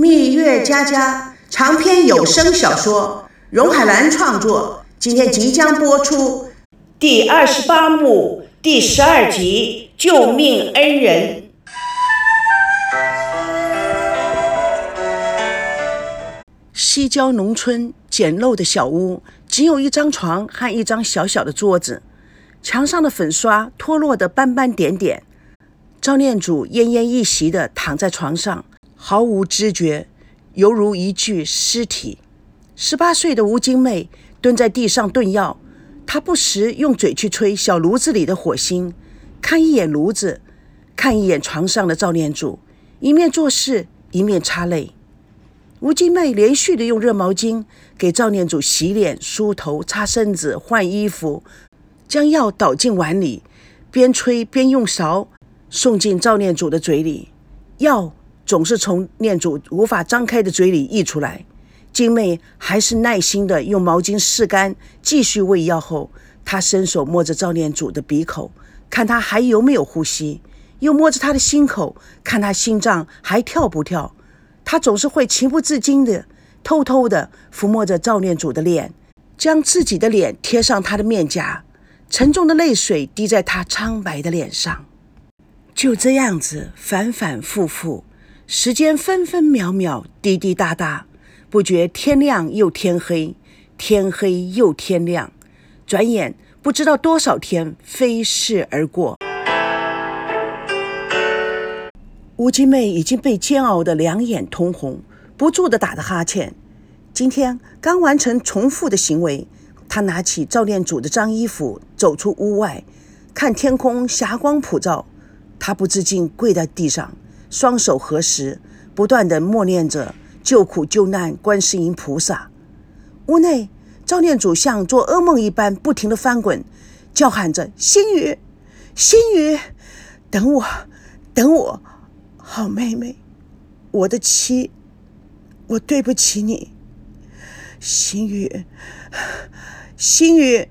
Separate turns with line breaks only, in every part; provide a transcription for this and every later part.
蜜月佳佳长篇有声小说，荣海兰创作，今天即将播出第二十八幕第十二集《救命恩人》。西郊农村简陋的小屋，仅有一张床和一张小小的桌子，墙上的粉刷脱落的斑斑点点。赵念祖奄奄一息地躺在床上。毫无知觉，犹如一具尸体。十八岁的吴金妹蹲在地上炖药，她不时用嘴去吹小炉子里的火星，看一眼炉子，看一眼床上的赵念祖，一面做事一面擦泪。吴金妹连续的用热毛巾给赵念祖洗脸、梳头、擦身子、换衣服，将药倒进碗里，边吹边用勺送进赵念祖的嘴里，药。总是从念祖无法张开的嘴里溢出来。金妹还是耐心地用毛巾拭干，继续喂药后，她伸手摸着赵念祖的鼻口，看他还有没有呼吸；又摸着他的心口，看他心脏还跳不跳。她总是会情不自禁地偷偷地抚摸着赵念祖的脸，将自己的脸贴上他的面颊，沉重的泪水滴在他苍白的脸上。就这样子，反反复复。时间分分秒秒，滴滴答答，不觉天亮又天黑，天黑又天亮，转眼不知道多少天飞逝而过。吴金妹已经被煎熬的两眼通红，不住地打着哈欠。今天刚完成重复的行为，她拿起赵念组的脏衣服，走出屋外，看天空霞光普照，她不自禁跪在地上。双手合十，不断的默念着救苦救难观世音菩萨。屋内，赵念祖像做噩梦一般，不停的翻滚，叫喊着：“心雨，心雨，等我，等我，好妹妹，我的妻，我对不起你。”心雨，心雨，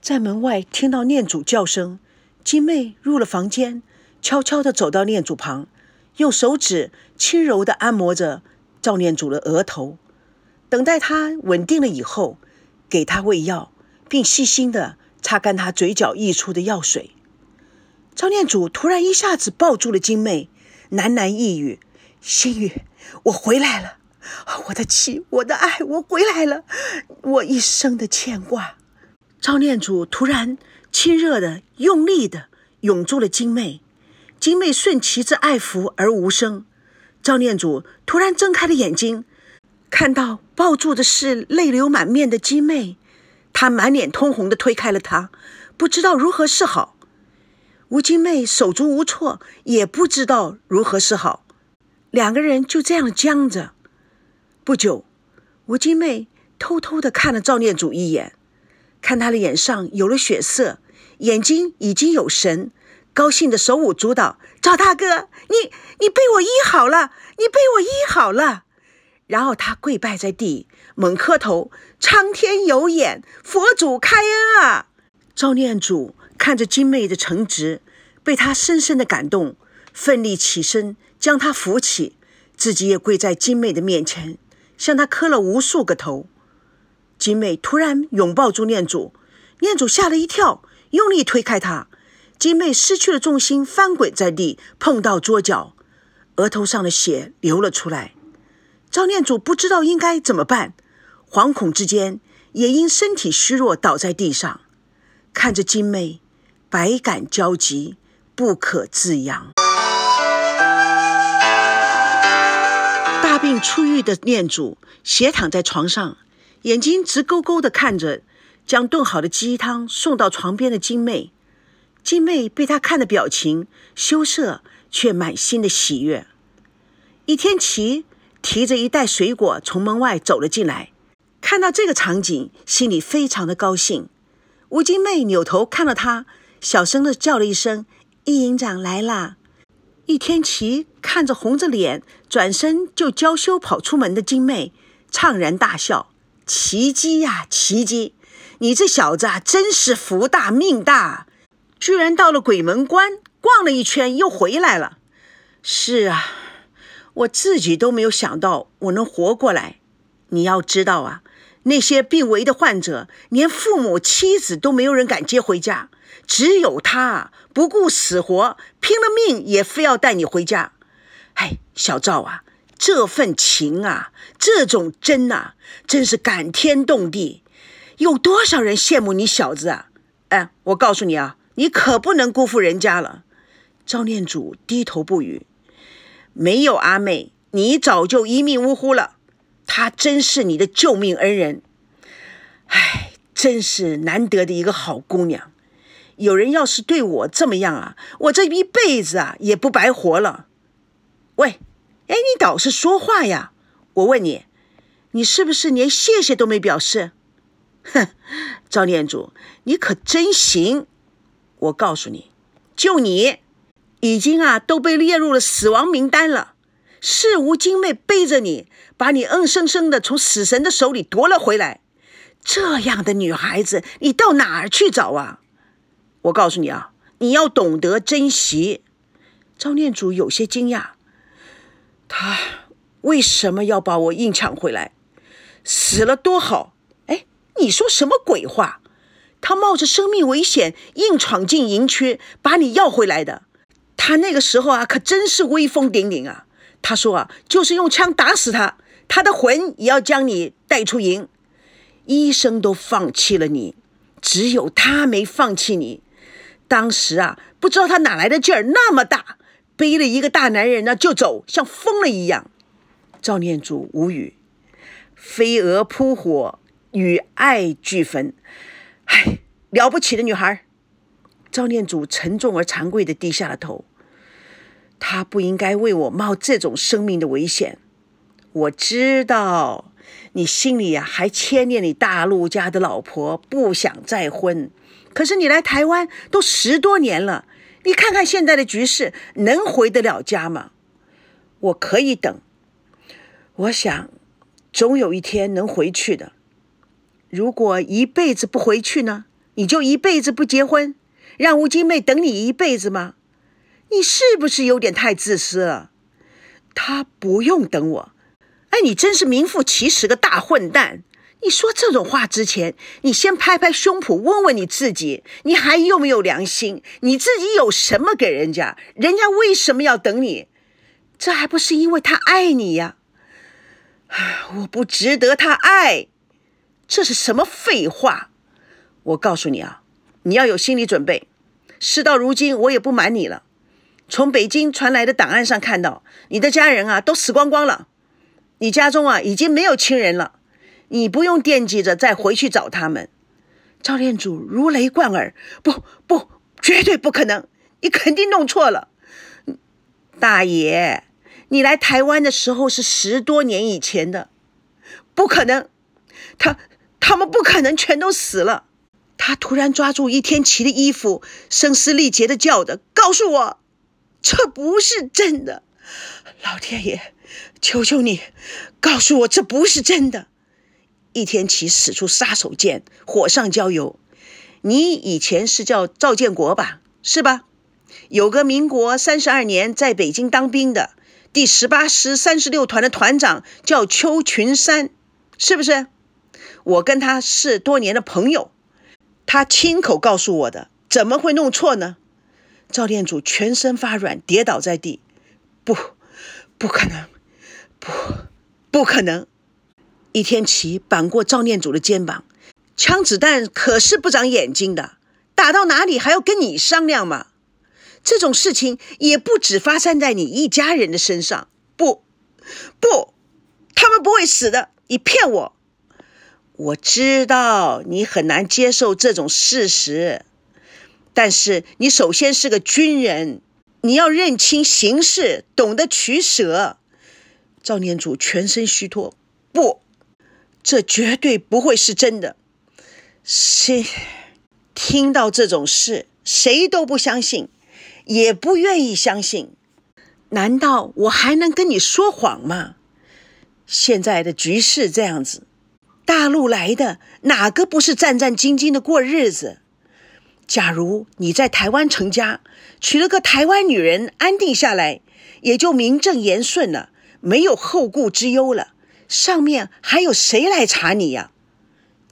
在门外听到念祖叫声，金妹入了房间，悄悄的走到念祖旁。用手指轻柔地按摩着赵念祖的额头，等待他稳定了以后，给他喂药，并细心地擦干他嘴角溢出的药水。赵念祖突然一下子抱住了金妹，喃喃一语：“心雨，我回来了，我的妻，我的爱，我回来了，我一生的牵挂。”赵念祖突然亲热的、用力的拥住了金妹。金妹顺其之爱抚而无声。赵念祖突然睁开了眼睛，看到抱住的是泪流满面的金妹，他满脸通红的推开了她，不知道如何是好。吴金妹手足无措，也不知道如何是好。两个人就这样僵着。不久，吴金妹偷偷的看了赵念祖一眼，看他的脸上有了血色，眼睛已经有神。高兴的手舞足蹈，赵大哥，你你被我医好了，你被我医好了。然后他跪拜在地，猛磕头：“苍天有眼，佛祖开恩啊！”赵念祖看着金妹的诚挚，被他深深的感动，奋力起身将她扶起，自己也跪在金妹的面前，向她磕了无数个头。金妹突然拥抱住念祖，念祖吓了一跳，用力推开他。金妹失去了重心，翻滚在地，碰到桌角，额头上的血流了出来。赵念祖不知道应该怎么办，惶恐之间也因身体虚弱倒在地上，看着金妹，百感交集，不可自扬。大病初愈的念祖斜躺在床上，眼睛直勾勾地看着将炖好的鸡汤送到床边的金妹。金妹被他看的表情羞涩，却满心的喜悦。尹天琪提着一袋水果从门外走了进来，看到这个场景，心里非常的高兴。吴金妹扭头看到他，小声的叫了一声：“易营长来啦！”易天琪看着红着脸转身就娇羞跑出门的金妹，怅然大笑：“奇迹呀，奇迹！你这小子啊，真是福大命大。”居然到了鬼门关逛了一圈又回来了。是啊，我自己都没有想到我能活过来。你要知道啊，那些病危的患者，连父母、妻子都没有人敢接回家，只有他不顾死活，拼了命也非要带你回家。哎，小赵啊，这份情啊，这种真啊，真是感天动地。有多少人羡慕你小子啊？哎，我告诉你啊，你可不能辜负人家了。赵念祖低头不语。没有阿妹，你早就一命呜呼了。她真是你的救命恩人。哎，真是难得的一个好姑娘。有人要是对我这么样啊，我这一辈子啊也不白活了。喂，哎，你倒是说话呀！我问你，你是不是连谢谢都没表示？哼，赵念祖，你可真行！我告诉你，就你，已经啊都被列入了死亡名单了。事无精妹背着你，把你硬生生的从死神的手里夺了回来。这样的女孩子，你到哪儿去找啊？我告诉你啊，你要懂得珍惜。赵念祖有些惊讶，他为什么要把我硬抢回来？死了多好。哎你说什么鬼话？他冒着生命危险硬闯进营区，把你要回来的。他那个时候啊，可真是威风凛凛啊！他说啊，就是用枪打死他，他的魂也要将你带出营。医生都放弃了你，只有他没放弃你。当时啊，不知道他哪来的劲儿那么大，背了一个大男人呢就走，像疯了一样。赵念祖无语，飞蛾扑火。与爱俱焚，唉，了不起的女孩。赵念祖沉重而惭愧的低下了头。他不应该为我冒这种生命的危险。我知道你心里呀还牵念你大陆家的老婆，不想再婚。可是你来台湾都十多年了，你看看现在的局势，能回得了家吗？我可以等。我想，总有一天能回去的。如果一辈子不回去呢？你就一辈子不结婚，让吴金妹等你一辈子吗？你是不是有点太自私了？她不用等我。哎，你真是名副其实的大混蛋！你说这种话之前，你先拍拍胸脯问问你自己，你还有没有良心？你自己有什么给人家？人家为什么要等你？这还不是因为他爱你呀？我不值得他爱。这是什么废话？我告诉你啊，你要有心理准备。事到如今，我也不瞒你了。从北京传来的档案上看到，你的家人啊都死光光了，你家中啊已经没有亲人了。你不用惦记着再回去找他们。赵念祖如雷贯耳：“不不，绝对不可能！你肯定弄错了。大爷，你来台湾的时候是十多年以前的，不可能。他。”他们不可能全都死了。他突然抓住易天琪的衣服，声嘶力竭的叫着：“告诉我，这不是真的！老天爷，求求你，告诉我这不是真的！”易天琪使出杀手锏，火上浇油：“你以前是叫赵建国吧？是吧？有个民国三十二年在北京当兵的第十八师三十六团的团长叫邱群山，是不是？”我跟他是多年的朋友，他亲口告诉我的，怎么会弄错呢？赵店主全身发软，跌倒在地。不，不可能，不，不可能！易天琪扳过赵念祖的肩膀，枪子弹可是不长眼睛的，打到哪里还要跟你商量吗？这种事情也不止发生在你一家人的身上。不，不，他们不会死的，你骗我！我知道你很难接受这种事实，但是你首先是个军人，你要认清形势，懂得取舍。赵念祖全身虚脱，不，这绝对不会是真的。谁听到这种事，谁都不相信，也不愿意相信。难道我还能跟你说谎吗？现在的局势这样子。大陆来的哪个不是战战兢兢的过日子？假如你在台湾成家，娶了个台湾女人，安定下来，也就名正言顺了，没有后顾之忧了，上面还有谁来查你呀？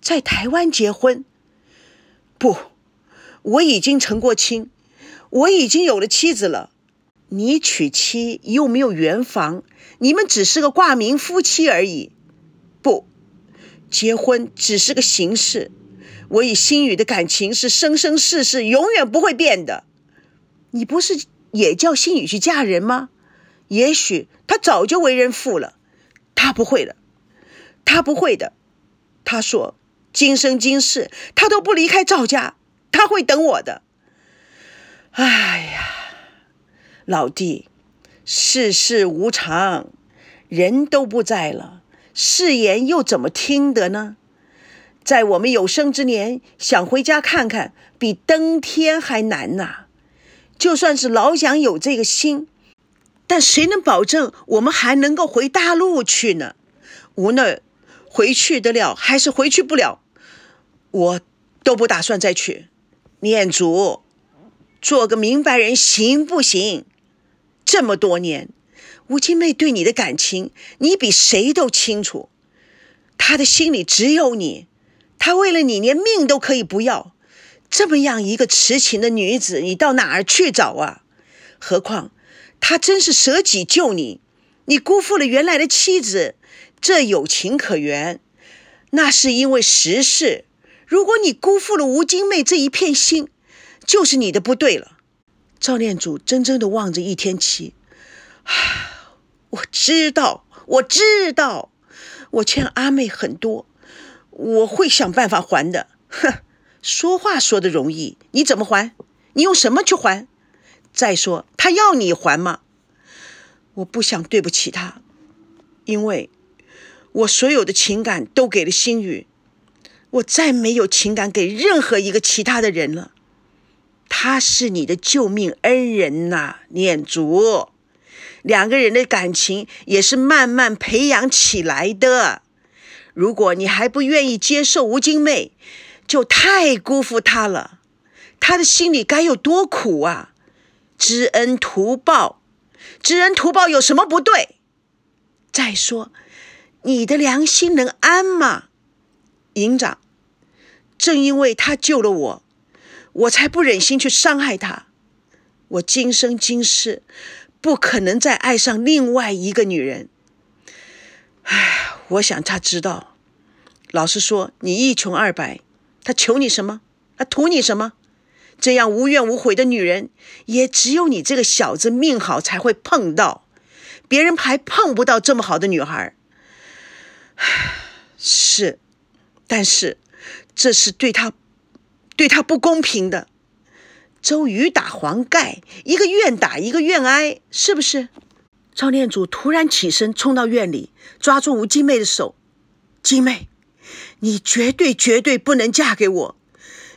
在台湾结婚？不，我已经成过亲，我已经有了妻子了。你娶妻又没有圆房，你们只是个挂名夫妻而已。不，结婚只是个形式。我与心雨的感情是生生世世永远不会变的。你不是也叫心雨去嫁人吗？也许他早就为人妇了。他不会的，他不会的。他说今生今世他都不离开赵家，他会等我的。哎呀！老弟，世事无常，人都不在了，誓言又怎么听得呢？在我们有生之年，想回家看看，比登天还难呐！就算是老蒋有这个心，但谁能保证我们还能够回大陆去呢？无论回去得了还是回去不了，我都不打算再去。念祖，做个明白人行不行？这么多年，吴金妹对你的感情，你比谁都清楚。她的心里只有你，她为了你连命都可以不要。这么样一个痴情的女子，你到哪儿去找啊？何况她真是舍己救你，你辜负了原来的妻子，这有情可原，那是因为时事。如果你辜负了吴金妹这一片心，就是你的不对了。赵念祖怔怔地望着易天琪，我知道，我知道，我欠阿妹很多，我会想办法还的。哼，说话说的容易，你怎么还？你用什么去还？再说，他要你还吗？我不想对不起他，因为我所有的情感都给了心雨，我再没有情感给任何一个其他的人了。他是你的救命恩人呐，念祖。两个人的感情也是慢慢培养起来的。如果你还不愿意接受吴金妹，就太辜负她了。她的心里该有多苦啊！知恩图报，知恩图报有什么不对？再说，你的良心能安吗？营长，正因为他救了我。我才不忍心去伤害他，我今生今世不可能再爱上另外一个女人。唉，我想他知道。老实说，你一穷二白，他求你什么？他图你什么？这样无怨无悔的女人，也只有你这个小子命好才会碰到，别人还碰不到这么好的女孩。是，但是这是对他。对他不公平的，周瑜打黄盖，一个愿打，一个愿挨，是不是？赵念祖突然起身，冲到院里，抓住吴金妹的手：“金妹，你绝对绝对不能嫁给我，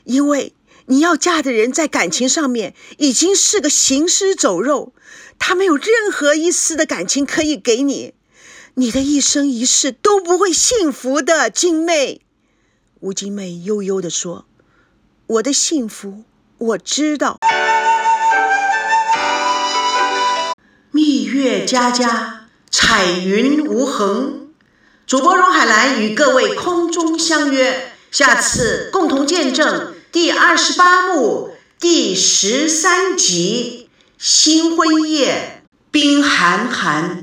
因为你要嫁的人在感情上面已经是个行尸走肉，他没有任何一丝的感情可以给你，你的一生一世都不会幸福的。”金妹，吴金妹悠悠地说。我的幸福，我知道。蜜月佳佳，彩云无痕。主播荣海兰与各位空中相约，下次共同见证第二十八幕第十三集《新婚夜》，冰寒寒。